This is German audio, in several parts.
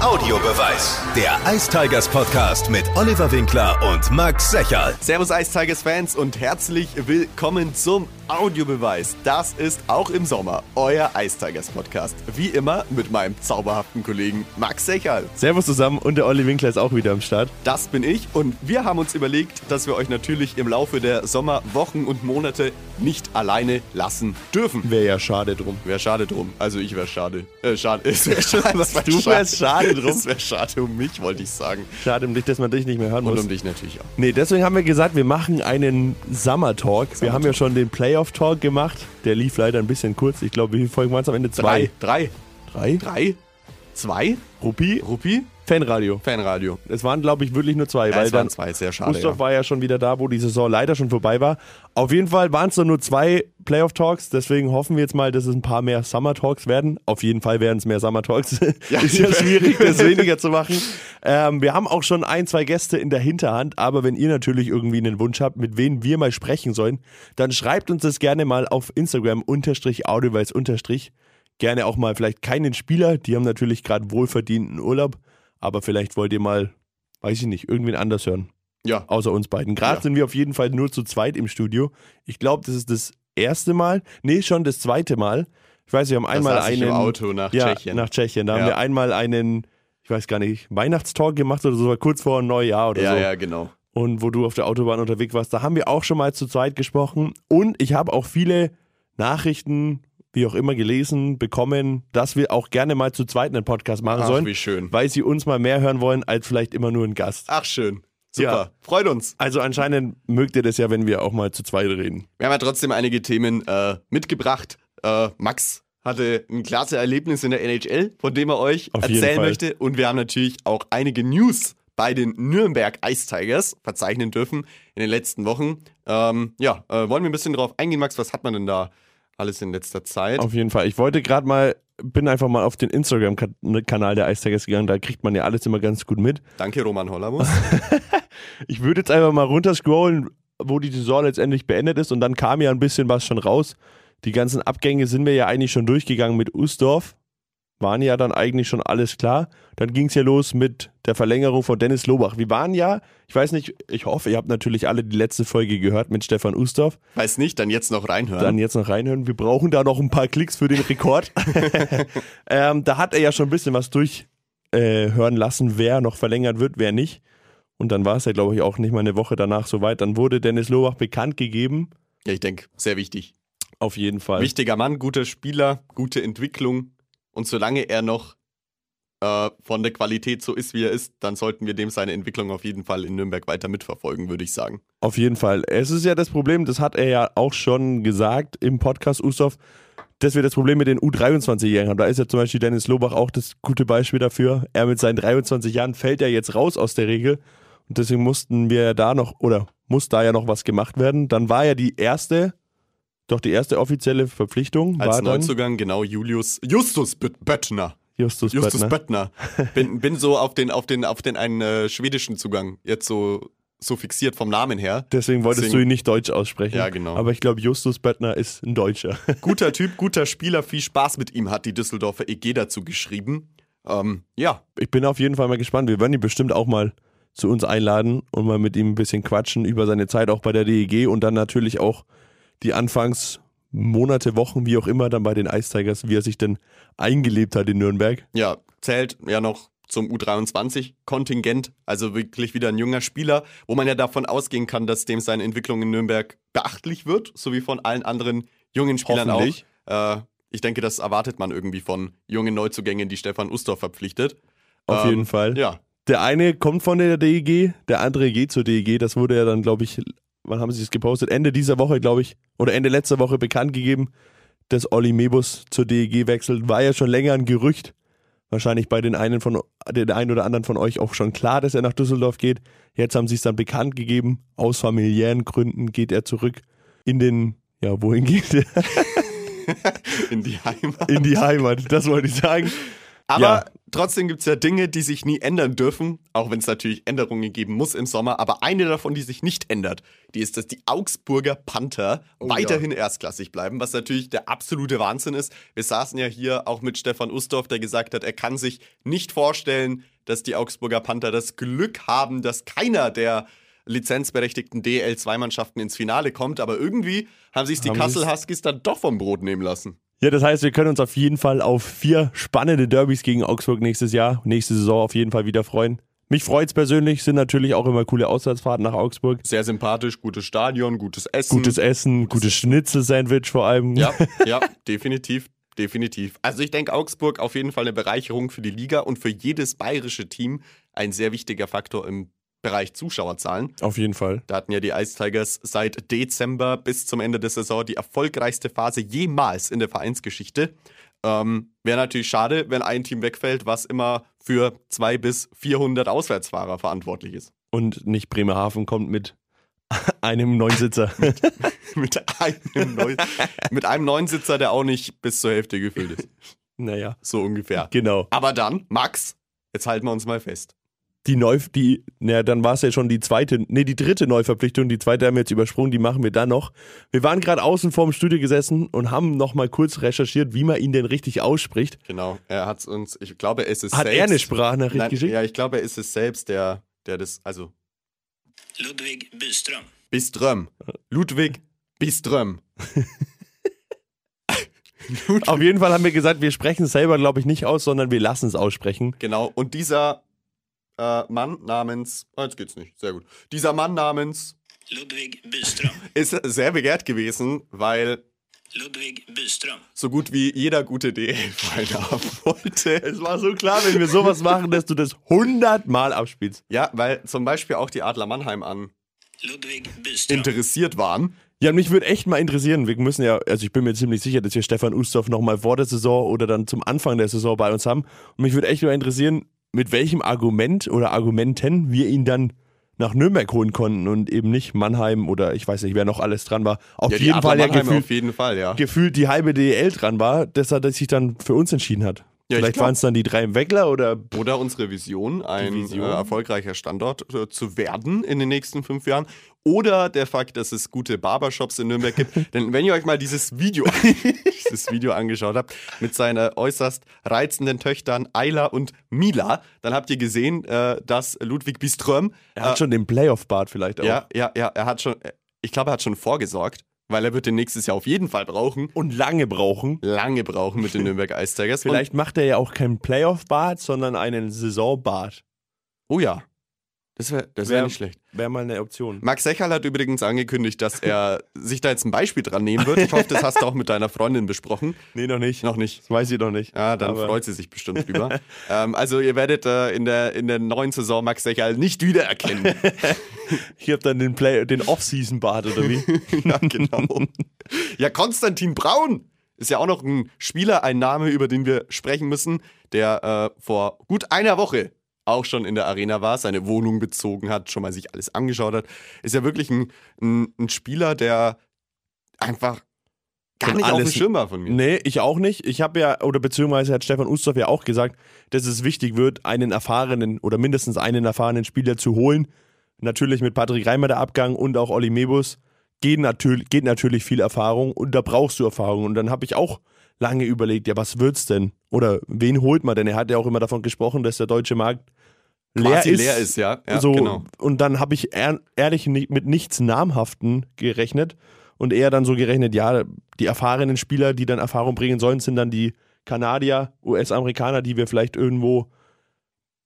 Audiobeweis. Der Ice Tigers Podcast mit Oliver Winkler und Max Secherl. Servus Ice Tigers Fans und herzlich willkommen zum Audiobeweis. Das ist auch im Sommer euer Ice Tigers Podcast. Wie immer mit meinem zauberhaften Kollegen Max Secherl. Servus zusammen und der Olli Winkler ist auch wieder am Start. Das bin ich und wir haben uns überlegt, dass wir euch natürlich im Laufe der Sommerwochen und Monate nicht alleine lassen dürfen. Wäre ja schade drum. Wäre schade drum. Also ich wäre schade. Äh, schade. Es wäre schade. Was, du wärst schade drum? Es wäre schade um mich, wollte ich sagen. Schade um dich, dass man dich nicht mehr hören Und muss. um dich natürlich auch. Nee, deswegen haben wir gesagt, wir machen einen Summer Talk. wir haben ja schon den Playoff Talk gemacht. Der lief leider ein bisschen kurz. Ich glaube, wie viele Folgen waren es am Ende? Zwei. Drei. Drei? Drei? Zwei? Ruppi? Ruppi? Fanradio. Fanradio. Es waren, glaube ich, wirklich nur zwei. Ja, weil es waren dann zwei, sehr schade. Gustav Ja. war ja schon wieder da, wo die Saison leider schon vorbei war. Auf jeden Fall waren es dann nur zwei Playoff-Talks, deswegen hoffen wir jetzt mal, dass es ein paar mehr Summer-Talks werden. Auf jeden Fall werden es mehr Summer-Talks. Ja. Ist ja schwierig, das weniger zu machen. Ähm, wir haben auch schon ein, zwei Gäste in der Hinterhand, aber wenn ihr natürlich irgendwie einen Wunsch habt, mit wem wir mal sprechen sollen, dann schreibt uns das gerne mal auf Instagram unterstrich audioweis unterstrich. Gerne auch mal vielleicht keinen Spieler, die haben natürlich gerade wohlverdienten Urlaub, aber vielleicht wollt ihr mal, weiß ich nicht, irgendwen anders hören Ja. außer uns beiden. Gerade Ja. sind wir auf jeden Fall nur zu zweit im Studio. Ich glaube, das ist das erste Mal, nee, schon das zweite Mal. Ich weiß, wir haben einmal saß ich einen im Auto nach ja, Tschechien. Nach Tschechien. Da Ja. haben wir einmal einen, ich weiß gar nicht, Weihnachtstalk gemacht oder so, kurz vor Neujahr oder ja, so. ja, genau. Und wo du auf der Autobahn unterwegs warst, da haben wir auch schon mal zu zweit gesprochen. Und ich habe auch viele Nachrichten, wie auch immer, gelesen, bekommen, dass wir auch gerne mal zu zweit einen Podcast machen Ach, sollen, wie schön. weil sie uns mal mehr hören wollen, als vielleicht immer nur ein Gast. Ach, schön. Super. Ja. Freut uns. Also anscheinend mögt ihr das ja, wenn wir auch mal zu zweit reden. Wir haben ja trotzdem einige Themen äh, mitgebracht. Äh, Max hatte ein klasse Erlebnis in der NHL, von dem er euch Auf erzählen möchte. Und wir haben natürlich auch einige News bei den Nürnberg Ice Tigers verzeichnen dürfen in den letzten Wochen. Ähm, ja, äh, wollen wir ein bisschen drauf eingehen, Max? Was hat man denn da alles in letzter Zeit? Auf jeden Fall. Ich wollte gerade mal, bin einfach mal auf den Instagram-Kanal der Ice Tigers gegangen, da kriegt man ja alles immer ganz gut mit. Danke, Roman Hollamus. Ich würde jetzt einfach mal runterscrollen, wo die Saison letztendlich beendet ist und dann kam ja ein bisschen was schon raus. Die ganzen Abgänge sind wir ja eigentlich schon durchgegangen mit Usdorf. Waren ja dann eigentlich schon alles klar. Dann ging es ja los mit der Verlängerung von Dennis Lobach. Wir waren ja, ich weiß nicht, ich hoffe, ihr habt natürlich alle die letzte Folge gehört mit Stefan Usdorf. Weiß nicht, dann jetzt noch reinhören. Dann jetzt noch reinhören. Wir brauchen da noch ein paar Klicks für den Rekord. ähm, da hat er ja schon ein bisschen was durchhören äh, lassen, wer noch verlängert wird, wer nicht. Und dann war es ja, glaube ich, auch nicht mal eine Woche danach soweit. Dann wurde Dennis Lobach bekannt gegeben. ja, ich denke, sehr wichtig. Auf jeden Fall. Wichtiger Mann, guter Spieler, gute Entwicklung. Und solange er noch äh, von der Qualität so ist, wie er ist, dann sollten wir dem seine Entwicklung auf jeden Fall in Nürnberg weiter mitverfolgen, würde ich sagen. Auf jeden Fall. Es ist ja das Problem, das hat er ja auch schon gesagt im Podcast Ustorf, dass wir das Problem mit den U23-Jährigen haben. Da ist ja zum Beispiel Dennis Lobach auch das gute Beispiel dafür. Er mit seinen 23 Jahren fällt ja jetzt raus aus der Regel. Und deswegen mussten wir da noch, oder muss da ja noch was gemacht werden. Dann war ja die erste, doch die erste offizielle Verpflichtung Als war dann Neuzugang genau Julius Justus Böt- Böttner. Justus, Justus Böttner. Böttner. Bin, bin so auf den, auf den, auf den einen äh, schwedischen Zugang jetzt so, so fixiert vom Namen her. Deswegen wolltest Deswegen- du ihn nicht deutsch aussprechen. Ja, genau. Aber ich glaube, Justus Böttner ist ein Deutscher. Guter Typ, guter Spieler, viel Spaß mit ihm, hat die Düsseldorfer EG dazu geschrieben. Ähm, ja, ich bin auf jeden Fall mal gespannt. Wir werden ihn bestimmt auch mal zu uns einladen und mal mit ihm ein bisschen quatschen über seine Zeit auch bei der DEG und dann natürlich auch die Anfangsmonate, Wochen, wie auch immer, dann bei den Ice Tigers, wie er sich denn eingelebt hat in Nürnberg. ja, zählt ja noch zum U23-Kontingent, also wirklich wieder ein junger Spieler, wo man ja davon ausgehen kann, dass dem seine Entwicklung in Nürnberg beachtlich wird, so wie von allen anderen jungen Spielern auch. Äh, ich denke, das erwartet man irgendwie von jungen Neuzugängen, die Stefan Ustorf verpflichtet. Auf Ähm, jeden Fall. Ja, Der eine kommt von der DEG, der andere geht zur DEG. Das wurde ja dann, glaube ich, wann haben sie es gepostet? Ende dieser Woche, glaube ich, oder Ende letzter Woche bekannt gegeben, dass Olli Mebus zur DEG wechselt. War ja schon länger ein Gerücht. Wahrscheinlich bei den einen von den einen oder anderen von euch auch schon klar, dass er nach Düsseldorf geht. Jetzt haben sie es dann bekannt gegeben. Aus familiären Gründen geht er zurück in den, ja, wohin geht er? in die Heimat. In die Heimat. Das wollte ich sagen. Aber Ja. Trotzdem gibt es ja Dinge, die sich nie ändern dürfen, auch wenn es natürlich Änderungen geben muss im Sommer. Aber eine davon, die sich nicht ändert, die ist, dass die Augsburger Panther Oh weiterhin erstklassig bleiben, was natürlich der absolute Wahnsinn ist. Wir saßen ja hier auch mit Stefan Ustorf, der gesagt hat, er kann sich nicht vorstellen, dass die Augsburger Panther das Glück haben, dass keiner der lizenzberechtigten DL2-Mannschaften ins Finale kommt. Aber irgendwie haben sich die Kassel Huskies dann doch vom Brot nehmen lassen. Ja, das heißt, wir können uns auf jeden Fall auf vier spannende Derbys gegen Augsburg nächstes Jahr, nächste Saison auf jeden Fall wieder freuen. Mich freut's persönlich, sind natürlich auch immer coole Auswärtsfahrten nach Augsburg. Sehr sympathisch, gutes Stadion, gutes Essen. Gutes Essen, gutes Schnitzel-Sandwich vor allem. Ja, ja, definitiv. Definitiv. Also ich denke, Augsburg auf jeden Fall eine Bereicherung für die Liga und für jedes bayerische Team ein sehr wichtiger Faktor im Bereich Zuschauerzahlen. Auf jeden Fall. Da hatten ja die Ice Tigers seit Dezember bis zum Ende der Saison die erfolgreichste Phase jemals in der Vereinsgeschichte. Ähm, Wäre natürlich schade, wenn ein Team wegfällt, was immer für 200 bis 400 Auswärtsfahrer verantwortlich ist. Und nicht Bremerhaven kommt mit einem Neunsitzer. mit, einem Neu mit einem Neunsitzer, der auch nicht bis zur Hälfte gefüllt ist. naja, So ungefähr. genau. Aber dann, Max, jetzt halten wir uns mal fest. Die Neu, die, naja, dann war es ja schon die zweite, nee, die dritte Neuverpflichtung, die zweite haben wir jetzt übersprungen, die machen wir dann noch. Wir waren gerade außen vorm Studio gesessen und haben noch mal kurz recherchiert, wie man ihn denn richtig ausspricht. Genau, er hat uns, ich glaube, es ist Hat selbst. er eine Sprachnachricht Nein, geschickt? Ja, ich glaube, er ist es selbst, der, der das, also Ludwig Byström. Biström. Ludwig Biström. Auf jeden Fall haben wir gesagt, wir sprechen es selber, glaube ich, nicht aus, sondern wir lassen es aussprechen. Genau, und dieser äh, Mann namens, oh, jetzt geht's nicht, sehr gut. Dieser Mann namens Ludwig Byström. ist sehr begehrt gewesen, weil Ludwig Byström. so gut wie jeder gute DL-Verein haben wollte. Es war so klar, wenn wir sowas machen, dass du das hundertmal abspielst. Ja, weil zum Beispiel auch die Adler Mannheim an Ludwig Byström. interessiert waren. Ja, mich würde echt mal interessieren, wir müssen ja, also ich bin mir ziemlich sicher, dass wir Stefan Ustorf nochmal vor der Saison oder dann zum Anfang der Saison bei uns haben. Und mich würde echt mal interessieren, mit welchem Argument oder Argumenten wir ihn dann nach Nürnberg holen konnten und eben nicht Mannheim oder ich weiß nicht, wer noch alles dran war. Auf Ja, jeden Fall ja gefühlt, auf jeden Fall, ja. gefühlt die halbe DEL dran war, dass er sich dann für uns entschieden hat. Ja, ich Vielleicht waren es dann die drei im Weckler oder Oder unsere Vision, ein Vision. Äh, erfolgreicher Standort äh, zu werden in den nächsten fünf Jahren. Oder der Fakt, dass es gute Barbershops in Nürnberg gibt. Denn wenn ihr euch mal dieses Video, dieses Video angeschaut habt, mit seinen äußerst reizenden Töchtern Ayla und Mila, dann habt ihr gesehen, äh, dass Ludwig Biström, er hat schon den Playoff-Bart vielleicht auch. ja, ja, ja, er hat schon, äh, ich glaube, er hat schon vorgesorgt, weil er wird den nächstes Jahr auf jeden Fall brauchen. Und lange brauchen. Lange brauchen mit den Nürnberg Ice Tigers. Vielleicht macht er ja auch keinen Playoff-Bart, sondern einen Saison-Bart. Und, oh ja, das wäre das wär Wär- nicht schlecht. Wäre mal eine Option. Max Sechal hat übrigens angekündigt, dass er sich da jetzt ein Beispiel dran nehmen wird. Ich hoffe, das hast du auch mit deiner Freundin besprochen. Nee, noch nicht. Noch nicht. Das weiß ich noch nicht. Ja, dann Aber- freut sie sich bestimmt drüber. ähm, also ihr werdet äh, in, der, in der neuen Saison Max Sechal nicht wiedererkennen. Ich habe dann den, Play den Off-Season-Bart, oder wie? ja, genau. Ja, Konstantin Braun ist ja auch noch ein Spieler, ein Name, über den wir sprechen müssen, der äh, vor gut einer Woche auch schon in der Arena war, seine Wohnung bezogen hat, schon mal sich alles angeschaut hat. Ist ja wirklich ein, ein, ein Spieler, der einfach gar nicht auf dem alles- Schirm war von mir. Nee, ich auch nicht. Ich habe ja, oder beziehungsweise hat Stefan Ustorf ja auch gesagt, dass es wichtig wird, einen erfahrenen oder mindestens einen erfahrenen Spieler zu holen. Natürlich mit Patrick Reimer der Abgang und auch Olli Mebus geht natürlich, geht natürlich viel Erfahrung und da brauchst du Erfahrung. Und dann habe ich auch lange überlegt, ja, was wird's denn? Oder wen holt man denn? Er hat ja auch immer davon gesprochen, dass der deutsche Markt leer ist. leer ist, ja. ja so, genau. Und dann habe ich ehr, ehrlich mit nichts Namhaften gerechnet und eher dann so gerechnet, ja, die erfahrenen Spieler, die dann Erfahrung bringen sollen, sind dann die Kanadier, US-Amerikaner, die wir vielleicht irgendwo,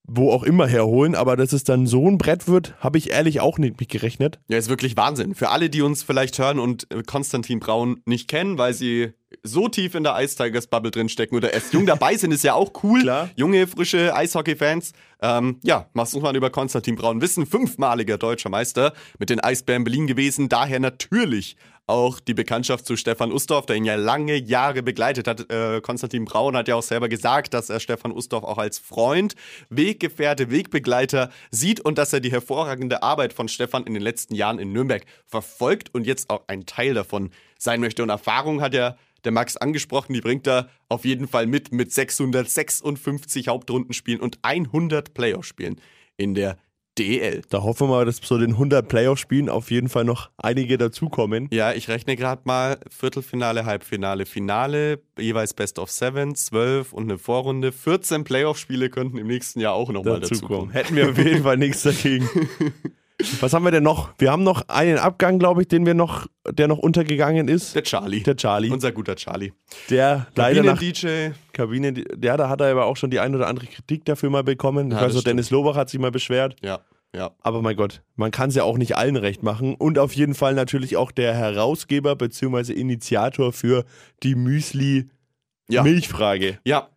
wo auch immer herholen. Aber dass es dann so ein Brett wird, habe ich ehrlich auch nicht mit gerechnet. Ja, ist wirklich Wahnsinn. Für alle, die uns vielleicht hören und äh, Konstantin Braun nicht kennen, weil sie so tief in der Ice Tigers Bubble drin stecken oder erst jung dabei sind, ist ja auch cool. Klar. Junge, frische Eishockey-Fans. Ähm, ja, was muss man über Konstantin Braun wissen? Fünfmaliger deutscher Meister mit den Eisbären Berlin gewesen. Daher natürlich auch die Bekanntschaft zu Stefan Ustorf, der ihn ja lange Jahre begleitet hat. Äh, Konstantin Braun hat ja auch selber gesagt, dass er Stefan Ustorf auch als Freund, Weggefährte, Wegbegleiter sieht und dass er die hervorragende Arbeit von Stefan in den letzten Jahren in Nürnberg verfolgt und jetzt auch ein Teil davon sein möchte. Und Erfahrung hat ja der Max angesprochen, die bringt er auf jeden Fall mit mit 656 Hauptrundenspielen und 100 Playoff-Spielen in der DL. Da hoffen wir mal, dass so den 100 Playoff-Spielen auf jeden Fall noch einige dazukommen. Ja, ich rechne gerade mal Viertelfinale, Halbfinale, Finale, jeweils Best of Seven, 12 und eine Vorrunde. 14 Playoff-Spiele könnten im nächsten Jahr auch nochmal dazukommen. Hätten wir auf jeden Fall nichts dagegen. Was haben wir denn noch? Wir haben noch einen Abgang, glaube ich, den wir noch, der noch untergegangen ist. Der Charlie. Der Charlie. Unser guter Charlie. der leider nach DJ. Kabine, ja, da hat er aber auch schon die ein oder andere Kritik dafür mal bekommen. Ja, noch, Dennis Lobach hat sich mal beschwert. Ja, ja. Aber mein Gott, man kann es ja auch nicht allen recht machen. Und auf jeden Fall natürlich auch der Herausgeber bzw. Initiator für die Ja. Müsli-Milchfrage. Ja,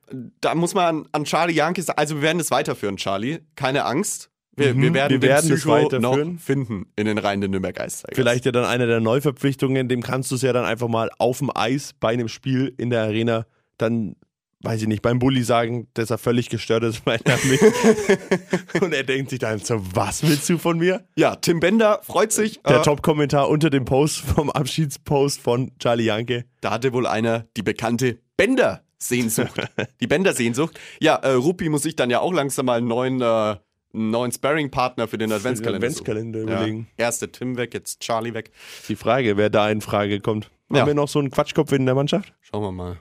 da muss man an, an Charlie Janke sagen, also wir werden das weiterführen, Charlie. Keine Angst. Wir, Mhm, wir werden, wir werden Psycho weiterführen. noch finden in den Reihen der Nürnberg Ice Tigers. Vielleicht ja dann eine der Neuverpflichtungen, dem kannst du es ja dann einfach mal auf dem Eis bei einem Spiel in der Arena dann, weiß ich nicht, beim Bulli sagen, dass er völlig gestört ist, weil er mit. Und er denkt sich dann so, was willst du von mir? Ja, Tim Bender freut sich. Der äh, Top-Kommentar unter dem Post vom Abschiedspost von Charlie Janke. Da hatte wohl einer die bekannte Bender-Sehnsucht. die Bender-Sehnsucht. Ja, äh, Rupi muss sich dann ja auch langsam mal einen neuen, äh, einen neuen Sparring-Partner für den Adventskalender, Adventskalender suchen. überlegen. Ja. Erste Tim weg, jetzt Charlie weg. Die Frage, wer da in Frage kommt. Ja. Haben wir noch so einen Quatschkopf in der Mannschaft? Schauen wir mal.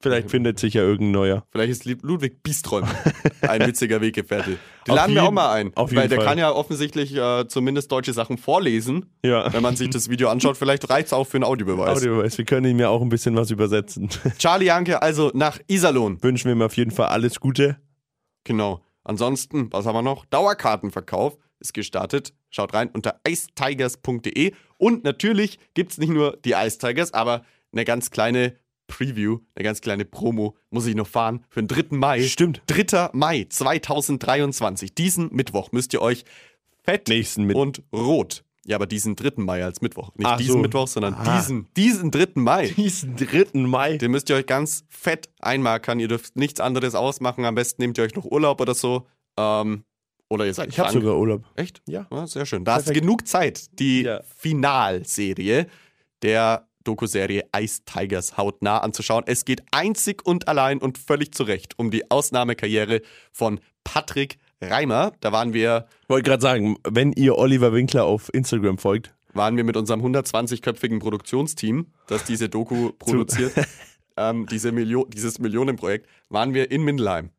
Vielleicht findet sich ja irgendein neuer. Vielleicht ist Ludwig Biesträum ein witziger Weggefährte. Den laden wir auch jeden- mal ein. auf weil jeden der Fall. kann ja offensichtlich äh, zumindest deutsche Sachen vorlesen. Ja. Wenn man sich das Video anschaut, vielleicht reicht es auch für einen Audiobeweis. Audiobeweis. Wir können ihm ja auch ein bisschen was übersetzen. Charlie Janke also nach Iserlohn. Wünschen wir ihm auf jeden Fall alles Gute. Genau. Ansonsten, was haben wir noch? Dauerkartenverkauf ist gestartet. Schaut rein unter icetigers.de. Und natürlich gibt es nicht nur die Ice Tigers, aber eine ganz kleine Preview, eine ganz kleine Promo muss ich noch fahren für den 3. Mai. Stimmt. 3. Mai 2023. Diesen Mittwoch müsst ihr euch fett Nächsten und rot. Ja, aber diesen 3. Mai als Mittwoch. Nicht Ach diesen so. Mittwoch, sondern Ah. diesen, diesen 3. Mai. Diesen 3. Mai. Den müsst ihr euch ganz fett einmarkern. Ihr dürft nichts anderes ausmachen. Am besten nehmt ihr euch noch Urlaub oder so. Ähm, oder ihr seid Ich habe sogar Urlaub. Echt? Ja. sehr schön. Da hast du Perfekt. genug Zeit, die Ja. Finalserie der Doku-Serie Ice Tigers hautnah anzuschauen. Es geht einzig und allein und völlig zu Recht um die Ausnahmekarriere von Patrick Reimer. Da waren wir, Wollte gerade sagen, wenn ihr Oliver Winkler auf Instagram folgt, waren wir mit unserem 120-köpfigen Produktionsteam, das diese Doku produziert, ähm, diese Milio dieses Millionenprojekt, waren wir in Mindelheim.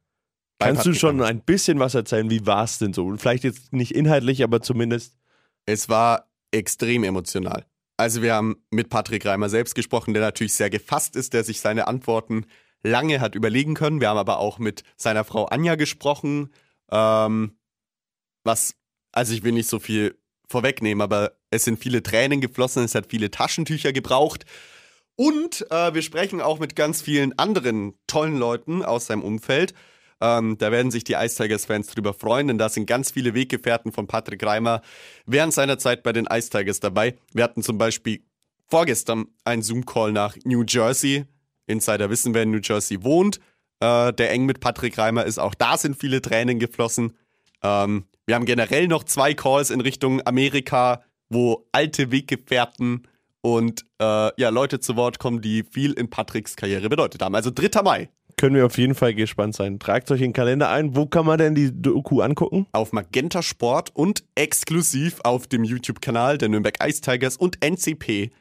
Kannst du schon ein bisschen was erzählen? Wie war es denn so? Und Vielleicht jetzt nicht inhaltlich, aber zumindest. Es war extrem emotional. Also wir haben mit Patrick Reimer selbst gesprochen, der natürlich sehr gefasst ist, der sich seine Antworten lange hat überlegen können. Wir haben aber auch mit seiner Frau Anja gesprochen, ähm, was, also ich will nicht so viel vorwegnehmen, aber es sind viele Tränen geflossen, es hat viele Taschentücher gebraucht. Und äh, wir sprechen auch mit ganz vielen anderen tollen Leuten aus seinem Umfeld. Ähm, da werden sich die Ice Tigers-Fans drüber freuen, denn da sind ganz viele Weggefährten von Patrick Reimer während seiner Zeit bei den Ice Tigers dabei. Wir hatten zum Beispiel vorgestern einen Zoom-Call nach New Jersey. Insider wissen, wer in New Jersey wohnt, äh, der eng mit Patrick Reimer ist. Auch da sind viele Tränen geflossen. Ähm, wir haben generell noch zwei Calls in Richtung Amerika, wo alte Weggefährten und äh, ja, Leute zu Wort kommen, die viel in Patricks Karriere bedeutet haben. Also 3. Mai Können wir auf jeden Fall gespannt sein. Tragt euch den Kalender ein. Wo kann man denn die Doku angucken? auf Magenta Sport und exklusiv auf dem YouTube-Kanal der Nürnberg Ice Tigers und NCP,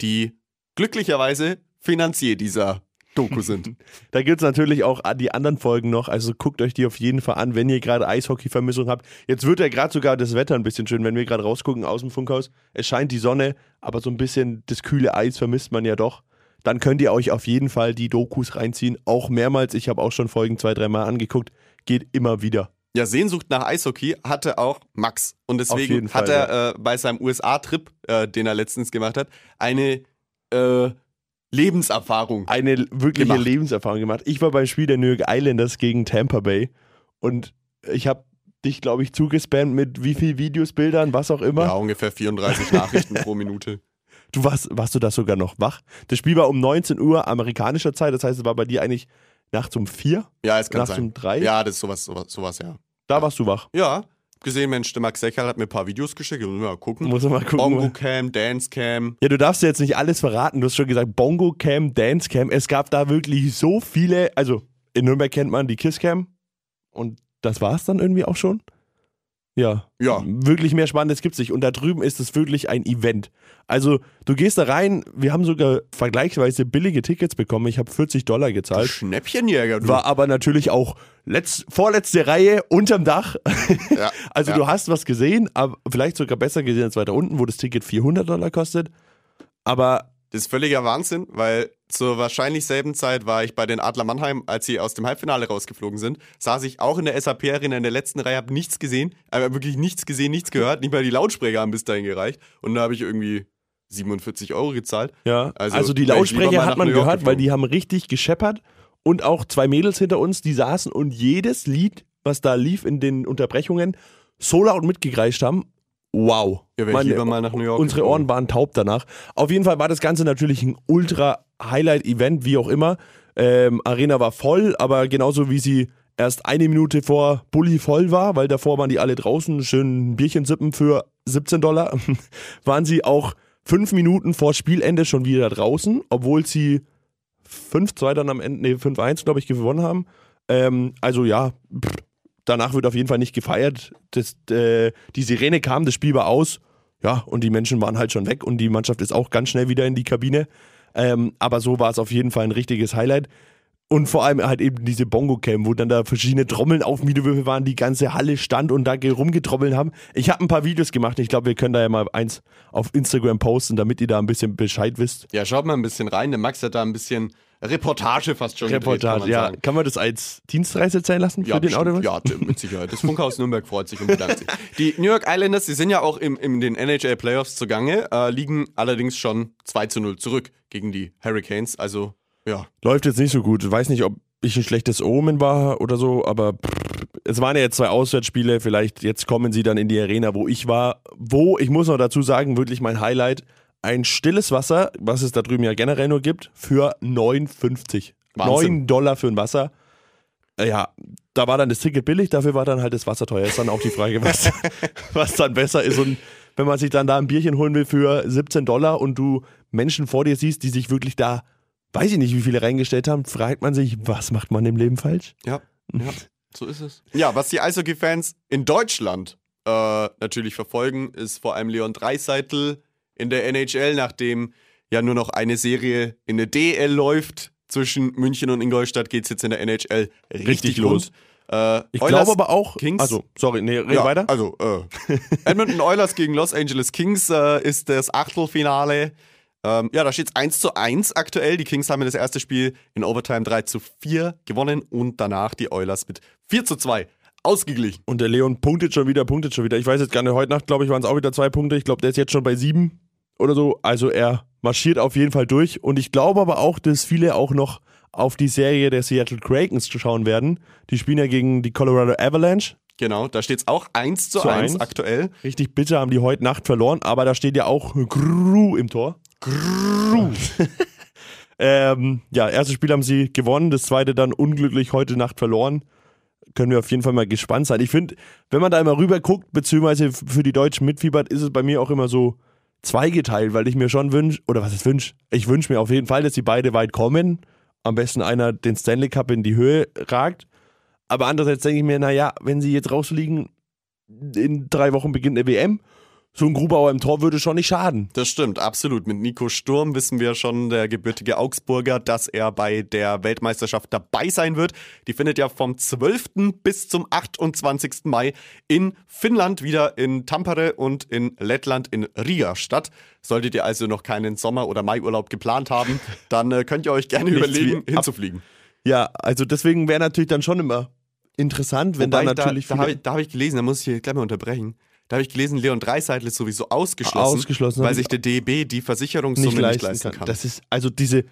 die glücklicherweise Finanzier dieser Doku sind. Da gibt es natürlich auch die anderen Folgen noch. Also guckt euch die auf jeden Fall an, wenn ihr gerade Eishockey-Vermissung habt. Jetzt wird ja gerade sogar das Wetter ein bisschen schön, wenn wir gerade rausgucken aus dem Funkhaus. Es scheint die Sonne, aber so ein bisschen das kühle Eis vermisst man ja doch. Dann könnt ihr euch auf jeden Fall die Dokus reinziehen. Auch mehrmals. Ich habe auch schon Folgen zwei, dreimal angeguckt. Geht immer wieder. Ja, Sehnsucht nach Eishockey hatte auch Max. Und deswegen Fall, hat er äh, bei seinem USA-Trip, äh, den er letztens gemacht hat, eine äh, Lebenserfahrung. Eine wirkliche Gemacht. Lebenserfahrung gemacht. Ich war beim Spiel der New York Islanders gegen Tampa Bay und ich habe dich, glaube ich, zugespammt mit wie viel Videos, Bildern, was auch immer. Ja, ungefähr 34 Nachrichten pro Minute. Du warst, warst du da sogar noch wach? Das Spiel war um 19 Uhr amerikanischer Zeit, das heißt, es war bei dir eigentlich nachts um vier. Ja, es kann Nachts sein. um drei? Ja, das ist sowas, sowas, sowas, ja. Da warst du wach. Ja, gesehen, Mensch, der Max Sechel hat mir ein paar Videos geschickt. Muss mal gucken. Muss man mal gucken. Bongo Cam, Dance Cam. Ja, du darfst jetzt nicht alles verraten. Du hast schon gesagt, Bongo Cam, Dance Cam. Es gab da wirklich so viele. Also in Nürnberg kennt man die Kiss Cam. Und das war's dann irgendwie auch schon. Ja. Ja. Wirklich mehr Spannendes gibt's nicht. Und da drüben ist es wirklich ein Event. Also, du gehst da rein, wir haben sogar vergleichsweise billige Tickets bekommen. Ich habe 40 Dollar gezahlt. Schnäppchenjäger, du. War aber natürlich auch letzt, vorletzte Reihe unterm Dach. Ja, also ja. du hast was gesehen, aber vielleicht sogar besser gesehen als weiter unten, wo das Ticket 400 Dollar kostet. Aber Das ist völliger Wahnsinn, weil zur wahrscheinlich selben Zeit war ich bei den Adler Mannheim, als sie aus dem Halbfinale rausgeflogen sind, saß ich auch in der SAP-Arena in der letzten Reihe, habe nichts gesehen, aber wirklich nichts gesehen, nichts gehört, nicht mal die Lautsprecher haben bis dahin gereicht und da habe ich irgendwie 47 Euro gezahlt. Ja, Also, also, die Lautsprecher hat man gehört, weil geflogen. die haben richtig gescheppert und auch zwei Mädels hinter uns, die saßen und jedes Lied, was da lief in den Unterbrechungen, so laut mitgegreischt haben. Wow. Ja, wäre ich lieber mal nach New York Unsere. Ohren waren taub danach. Auf jeden Fall war das Ganze natürlich ein ultra Highlight-Event, wie auch immer. Ähm, Arena war voll, aber genauso wie sie erst eine Minute vor Bulli voll war, weil davor waren die alle draußen, schön ein Bierchen sippen für 17 Dollar, waren sie auch fünf Minuten vor Spielende schon wieder draußen, obwohl sie 5-2 dann am Ende, nee, 5-1, glaube ich, gewonnen haben. Ähm, also ja, pff, danach wird auf jeden Fall nicht gefeiert. Das, äh, die Sirene kam, das Spiel war aus. Ja, und die Menschen waren halt schon weg und die Mannschaft ist auch ganz schnell wieder in die Kabine. Ähm, aber so war es auf jeden Fall ein richtiges Highlight. Und vor allem halt eben diese Bongo-Cam, wo dann da verschiedene Trommeln auf dem Videowürfel waren, die ganze Halle stand und da ge- rumgetrommelt haben. Ich habe ein paar Videos gemacht. Ich glaube, wir können da ja mal eins auf Instagram posten, damit ihr da ein bisschen Bescheid wisst. Ja, schaut mal ein bisschen rein. Der Max hat da ein bisschen Reportage fast schon gedreht, kann Reportage, ja. sagen. Kann man das als Dienstreise zählen lassen für Ja, den bestimmt. Audio? ja, mit Sicherheit. Das Funkhaus Nürnberg freut sich und bedankt sich. Die New York Islanders, die sind ja auch im, in den NHL Playoffs zugange, äh, liegen allerdings schon 2 zu 0 zurück gegen die Hurricanes. Also, ja. Läuft jetzt nicht so gut. Weiß nicht, ob ich ein schlechtes Omen war oder so, aber pff, es waren ja jetzt zwei Auswärtsspiele. Vielleicht jetzt kommen sie dann in die Arena, wo ich war. Wo, ich muss noch dazu sagen, wirklich mein Highlight, ein stilles Wasser, was es da drüben ja generell nur gibt, für 9,50. Wahnsinn. 9 Dollar für ein Wasser. Äh, Ja, da war dann das Ticket billig, dafür war dann halt das Wasser teuer. Ist dann auch die Frage, was, was dann besser ist. Und wenn man sich dann da ein Bierchen holen will für 17 Dollar und du Menschen vor dir siehst, die sich wirklich da, weiß ich nicht, wie viele reingestellt haben, fragt man sich, was macht man im Leben falsch? Ja, ja, so ist es. Ja, was die Eishockey-Fans in Deutschland äh, natürlich verfolgen, ist vor allem Leon Dreiseitel in der NHL, nachdem ja nur noch eine Serie in der DL läuft. Zwischen München und Ingolstadt geht es jetzt in der NHL richtig, Richtig los. Äh, Ich glaube aber auch, Kings. also, sorry, nee, red ja, weiter. Also, äh, Edmonton Oilers gegen Los Angeles Kings äh, ist das Achtelfinale. Ähm, ja, da steht es 1 zu 1 aktuell. Die Kings haben das erste Spiel in Overtime 3 zu 4 gewonnen und danach die Oilers mit 4 zu 2 ausgeglichen. Und der Leon punktet schon wieder, punktet schon wieder. Ich weiß jetzt gar nicht, heute Nacht, glaube ich, waren es auch wieder zwei Punkte. Ich glaube, der ist jetzt schon bei sieben oder so. Also er marschiert auf jeden Fall durch. Und ich glaube aber auch, dass viele auch noch auf die Serie der Seattle Krakens schauen werden. Die spielen ja gegen die Colorado Avalanche. Genau, da steht es auch 1 zu, Zu 1 1. aktuell. Richtig bitter haben die heute Nacht verloren, aber da steht ja auch Gru im Tor. Gru. ähm, ja, erstes Spiel haben sie gewonnen, das zweite dann unglücklich heute Nacht verloren. Können wir auf jeden Fall mal gespannt sein. Ich finde, wenn man da immer rüber guckt, beziehungsweise für die Deutschen mitfiebert, ist es bei mir auch immer so zweigeteilt, weil ich mir schon wünsche, oder was ist wünsch? Ich wünsche mir auf jeden Fall, dass die beide weit kommen. Am besten einer den Stanley Cup in die Höhe ragt. Aber andererseits denke ich mir, naja, wenn sie jetzt rausfliegen, in drei Wochen beginnt eine WM. So ein Grubauer im Tor würde schon nicht schaden. Das stimmt, absolut. Mit Nico Sturm wissen wir schon, der gebürtige Augsburger, dass er bei der Weltmeisterschaft dabei sein wird. Die findet ja vom 12. bis zum 28. Mai in Finnland, wieder in Tampere und in Lettland in Riga statt. Solltet ihr also noch keinen Sommer- oder Maiurlaub geplant haben, dann äh, könnt ihr euch gerne Nichts überlegen, hinzufliegen. Ja, also deswegen wäre natürlich dann schon immer interessant, wenn Wobei, da natürlich da, da habe ich, hab ich gelesen, da muss ich hier gleich mal unterbrechen. Da habe ich gelesen, Leon Dreiseitel ist sowieso ausgeschlossen, Ausgeschlossen, weil sich ich der DEB die Versicherungssumme nicht leisten, kann. Das ist also diese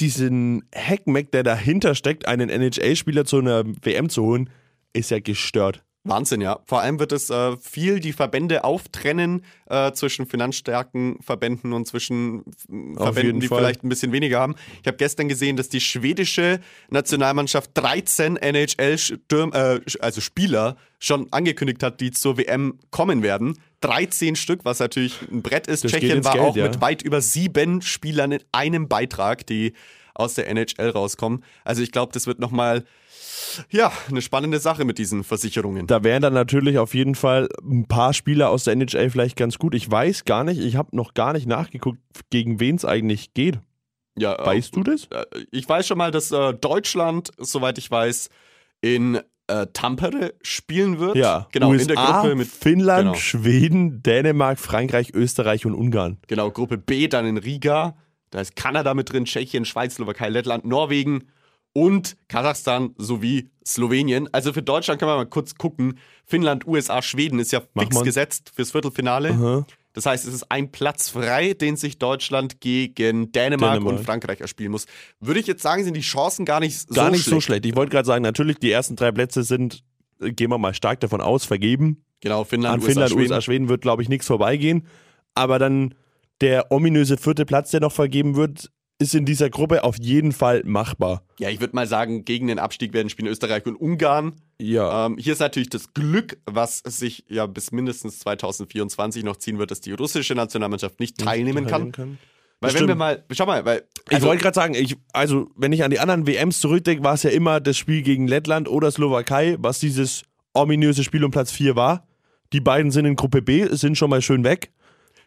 diesen Hackmack, der dahinter steckt, einen NHL-Spieler zu einer WM zu holen, ist ja gestört. Wahnsinn, ja. Vor allem wird es äh, viel die Verbände auftrennen äh, zwischen finanzstarken Verbänden und zwischen äh, Verbänden, die Fall. vielleicht ein bisschen weniger haben. Ich habe gestern gesehen, dass die schwedische Nationalmannschaft 13 NHL Stürm, äh, also Spieler schon angekündigt hat, die zur WM kommen werden. 13 Stück, was natürlich ein Brett ist. Das Tschechien war Geld, auch ja. mit weit über sieben Spielern in einem Beitrag, die aus der NHL rauskommen. Also ich glaube, das wird nochmal ja, eine spannende Sache mit diesen Versicherungen. Da wären dann natürlich auf jeden Fall ein paar Spieler aus der NHL vielleicht ganz gut. Ich weiß gar nicht, ich habe noch gar nicht nachgeguckt, gegen wen es eigentlich geht. Ja, äh, Weißt du das? äh, ich weiß schon mal, dass äh, Deutschland, soweit ich weiß, in äh, Tampere spielen wird. Ja, genau, USA, in der Gruppe mit Finnland, genau. Schweden, Dänemark, Frankreich, Österreich und Ungarn. genau Gruppe B dann in Riga. Da ist Kanada mit drin, Tschechien, Schweiz, Slowakei, Lettland, Norwegen und Kasachstan sowie Slowenien. Also für Deutschland kann man mal kurz gucken. Finnland, USA, Schweden ist ja Mach fix mal. gesetzt fürs Viertelfinale. Aha. Das heißt, es ist ein Platz frei, den sich Deutschland gegen Dänemark, Dänemark. und Frankreich erspielen muss. Würde ich jetzt sagen, sind die Chancen gar nicht so Gar nicht schlecht. so schlecht. Ich wollte gerade sagen, natürlich, die ersten drei Plätze sind, gehen wir mal stark davon aus, vergeben. Genau, Finnland, An USA, Finnland, Schweden. USA, Schweden wird, glaube ich, nichts vorbeigehen. Aber dann der ominöse vierte Platz, der noch vergeben wird, ist in dieser Gruppe auf jeden Fall machbar. Ja, ich würde mal sagen, gegen den Abstieg werden spielen Österreich und Ungarn. Ja. Ähm, hier ist natürlich das Glück, was sich ja bis mindestens 2024 noch ziehen wird, dass die russische Nationalmannschaft nicht teilnehmen kann. Weil wenn wir mal, schau mal, weil Ich also, wollte gerade sagen, ich, also wenn ich an die anderen WMs zurückdenke, war es ja immer das Spiel gegen Lettland oder Slowakei, was dieses ominöse Spiel um Platz 4 war. Die beiden sind in Gruppe B, sind schon mal schön weg.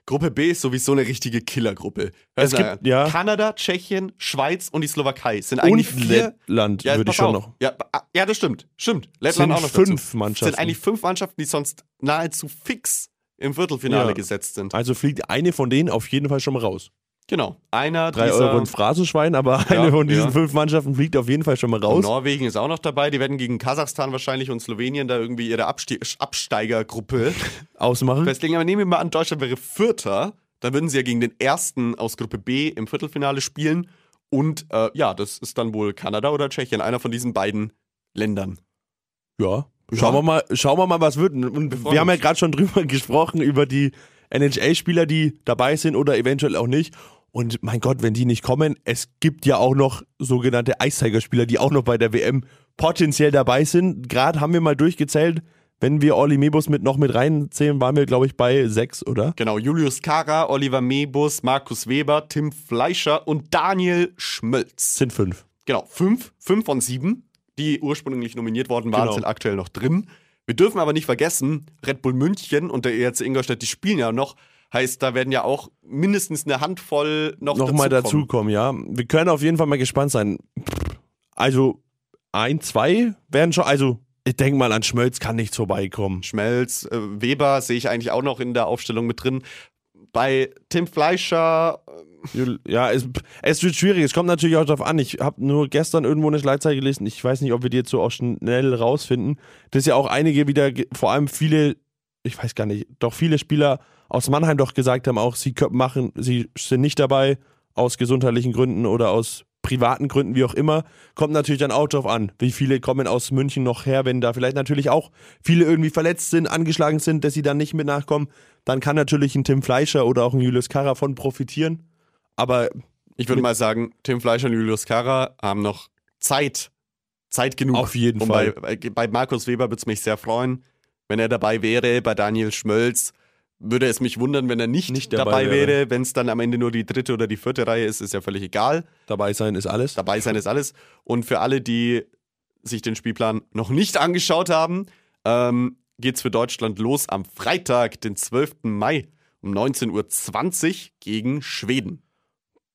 Gruppe B ist sowieso eine richtige Killergruppe. Es gibt- ja. Kanada, Tschechien, Schweiz und die Slowakei sind eigentlich Und vier. Lettland Ja, würde ich schon auf. noch. Ja, ah, ja, das stimmt. Stimmt. Lettland Sind auch noch fünf dazu. Mannschaften. sind eigentlich fünf Mannschaften, die sonst nahezu fix im Viertelfinale Ja. gesetzt sind. Also fliegt eine von denen auf jeden Fall schon mal raus. Genau. Einer Drei dieser Euro ins Phrasenschwein, aber Ja, eine von diesen ja. fünf Mannschaften fliegt auf jeden Fall schon mal raus. Norwegen ist auch noch dabei. Die werden gegen Kasachstan wahrscheinlich und Slowenien da irgendwie ihre Abste Absteigergruppe Ausmachen. festlegen. Aber nehmen wir mal an, Deutschland wäre Vierter. Dann würden sie ja gegen den ersten aus Gruppe B im Viertelfinale spielen. Und äh, ja, das ist dann wohl Kanada oder Tschechien, einer von diesen beiden Ländern. Ja. Schauen wir mal, schauen wir mal, was wird. Und freuen wir haben ja gerade schon drüber gesprochen, über die NHL-Spieler, die dabei sind oder eventuell auch nicht. Und mein Gott, wenn die nicht kommen, es gibt ja auch noch sogenannte Eiszeigerspieler, die auch noch bei der WM potenziell dabei sind. Gerade haben wir mal durchgezählt, wenn wir Olli Mebus mit noch mit reinzählen, waren wir, glaube ich, bei sechs, oder? Genau, Julius Kara, Oliver Mebus, Markus Weber, Tim Fleischer und Daniel Schmölz. Sind fünf. Genau, fünf, fünf von sieben, die ursprünglich nominiert worden waren, Genau. sind aktuell noch drin. Wir dürfen aber nicht vergessen, Red Bull München und der ERC Ingolstadt, die spielen ja noch. Heißt, da werden ja auch mindestens eine Handvoll noch, noch mal dazukommen. ja. Wir können auf jeden Fall mal gespannt sein. Also ein, zwei werden schon, also ich denke mal an Schmölz kann nichts vorbeikommen. Schmelz, äh, Weber sehe ich eigentlich auch noch in der Aufstellung mit drin. Bei Tim Fleischer, Ja, es, es wird schwierig. Es kommt natürlich auch darauf an. Ich habe nur gestern irgendwo eine Schlagzeile gelesen. Ich weiß nicht, ob wir die jetzt so auch schnell rausfinden. Dass ja auch einige wieder, vor allem viele, ich weiß gar nicht, doch viele Spieler aus Mannheim doch gesagt haben, auch sie machen, sie sind nicht dabei aus gesundheitlichen Gründen oder aus privaten Gründen, wie auch immer. Kommt natürlich dann auch drauf an, wie viele kommen aus München noch her, wenn da vielleicht natürlich auch viele irgendwie verletzt sind, angeschlagen sind, dass sie dann nicht mit nachkommen. Dann kann natürlich ein Tim Fleischer oder auch ein Julius Karra von profitieren. Aber ich würde mal sagen, Tim Fleischer und Julius Kara haben noch Zeit. Zeit genug. Auf jeden und Fall. Bei, bei Markus Weber würde es mich sehr freuen, wenn er dabei wäre. Bei Daniel Schmölz würde es mich wundern, wenn er nicht, Nicht dabei, dabei wäre. wäre. Wenn es dann am Ende nur die dritte oder die vierte Reihe ist, ist ja völlig egal. dabei sein ist alles. Dabei sein ist alles. Und für alle, die sich den Spielplan noch nicht angeschaut haben, ähm, geht's für Deutschland los am Freitag, den 12. Mai um 19.20 Uhr gegen Schweden.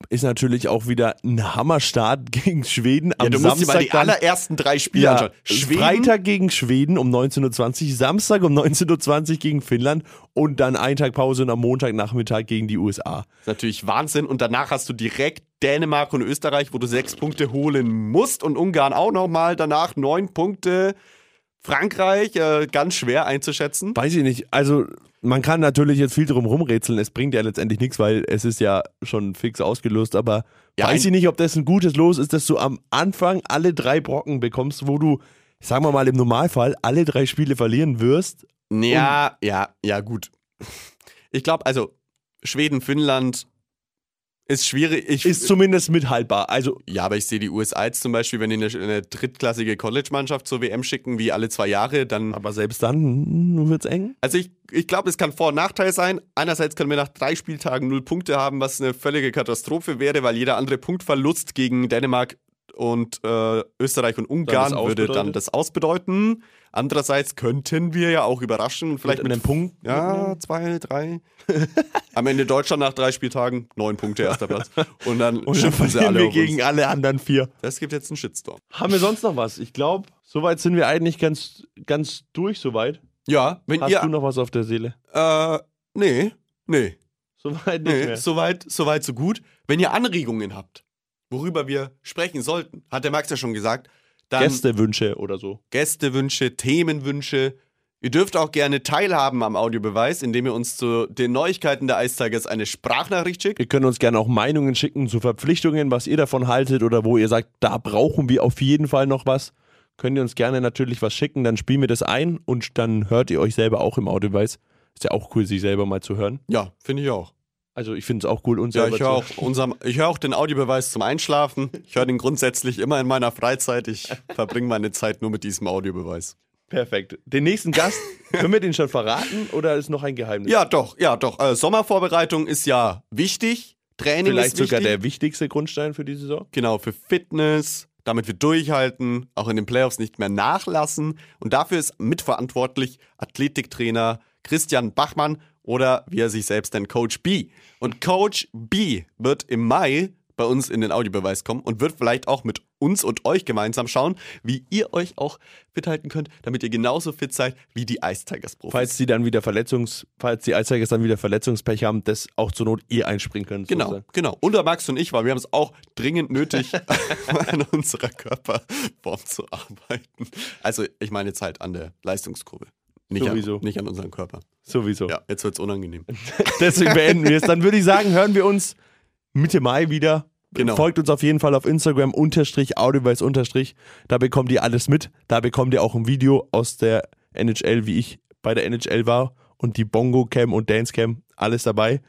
Ist natürlich auch wieder ein Hammerstart gegen Schweden. Am Ja, du musst dir Samstag mal die allerersten drei Spiele ja, anschauen. Schweden, Freitag gegen Schweden um 19.20 Uhr, Samstag um 19.20 Uhr gegen Finnland und dann ein Tag Pause und am Montagnachmittag gegen die USA. ist natürlich Wahnsinn. Und danach hast du direkt Dänemark und Österreich, wo du sechs Punkte holen musst. Und Ungarn auch nochmal. Danach neun Punkte. Frankreich, äh, ganz schwer einzuschätzen. Weiß ich nicht. Also, man kann natürlich jetzt viel drum rumrätseln. Es bringt ja letztendlich nichts, weil es ist ja schon fix ausgelost. Aber Ja, weiß ich nicht, ob das ein gutes Los ist, dass du am Anfang alle drei Brocken bekommst, wo du sagen wir mal im Normalfall, alle drei Spiele verlieren wirst. Ja, ja, ja, gut. Ich glaube, also Schweden, Finnland ist schwierig. Ich, Ist zumindest mithaltbar. Also ja, aber ich sehe die USA jetzt zum Beispiel, wenn die eine, eine drittklassige College-Mannschaft zur WM schicken, wie alle zwei Jahre, dann. Aber selbst dann hm, wird's eng. Also ich, ich glaube, es kann Vor- und Nachteil sein. Einerseits können wir nach drei Spieltagen null Punkte haben, was eine völlige Katastrophe wäre, weil jeder andere Punktverlust gegen Dänemark und äh, Österreich und Ungarn das würde dann das ausbedeuten. Andererseits könnten wir ja auch überraschen und vielleicht Mit mit, einem Punkt. ja, zwei, drei. Am Ende Deutschland nach drei Spieltagen, neun Punkte, erster Platz. Und dann Und dann schimpfen sie verlieren alle wir gegen alle anderen vier. Das gibt jetzt einen Shitstorm. Haben wir sonst noch was? Ich glaube, soweit sind wir eigentlich ganz, ganz durch soweit. Ja, wenn Hast ihr. du noch was auf der Seele? Äh, nee, nee. Soweit nicht Nee, mehr. soweit, soweit, so gut. Wenn ihr Anregungen habt, worüber wir sprechen sollten, hat der Max ja schon gesagt, dann Gästewünsche oder so. Gästewünsche, Themenwünsche. Ihr dürft auch gerne teilhaben am Audiobeweis, indem ihr uns zu den Neuigkeiten der Tigers eine Sprachnachricht schickt. Ihr könnt uns gerne auch Meinungen schicken zu Verpflichtungen, was ihr davon haltet oder wo ihr sagt, da brauchen wir auf jeden Fall noch was. Könnt ihr uns gerne natürlich was schicken, dann spielen wir das ein und dann hört ihr euch selber auch im Audiobeweis. Ist ja auch cool, sich selber mal zu hören. Ja, finde ich auch. Also ich finde es auch cool, uns Ja, ich höre zu auch, unserem, ich hör auch den Audiobeweis zum Einschlafen. Ich höre den grundsätzlich immer in meiner Freizeit. Ich verbringe meine Zeit nur mit diesem Audiobeweis. Perfekt. Den nächsten Gast, können wir den schon verraten oder ist noch ein Geheimnis? Ja, doch, ja, doch. Äh, Sommervorbereitung ist ja wichtig. Training Vielleicht ist wichtig. sogar der wichtigste Grundstein für die Saison. Genau, für Fitness, damit wir durchhalten, auch in den Playoffs nicht mehr nachlassen. Und dafür ist mitverantwortlich Athletiktrainer Christian Bachmann oder wie er sich selbst nennt, Coach B. Und Coach B wird im Mai bei uns in den Audiobeweis kommen und wird vielleicht auch mit uns und euch gemeinsam schauen, wie ihr euch auch fit halten könnt, damit ihr genauso fit seid wie die Ice Tigers Profis. Falls die dann wieder Verletzungs, falls die Eistigers dann wieder Verletzungspech haben, dass auch zur Not ihr einspringen könnt. Genau, sozusagen. genau. Und der Max und ich, weil wir haben es auch dringend nötig, an unserer Körperform zu arbeiten. Also ich meine jetzt halt an der Leistungskurve. Nicht, an, Sowieso. nicht an unserem Körper. Sowieso. Ja, jetzt wird's unangenehm. Deswegen beenden wir es. Dann würde ich sagen, hören wir uns Mitte Mai wieder. Genau. Folgt uns auf jeden Fall auf Instagram unterstrich Audiobeweis unterstrich. Da bekommt ihr alles mit. Da bekommt ihr auch ein Video aus der NHL, wie ich bei der NHL war und die Bongo Cam und Dance Cam, alles dabei.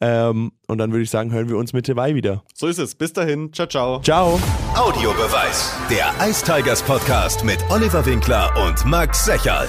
Ähm, und dann würde ich sagen, hören wir uns Mitte Mai wieder. So ist es. Bis dahin. Ciao, ciao. Ciao. Audiobeweis. Der Ice Tigers Podcast mit Oliver Winkler und Max Secherl.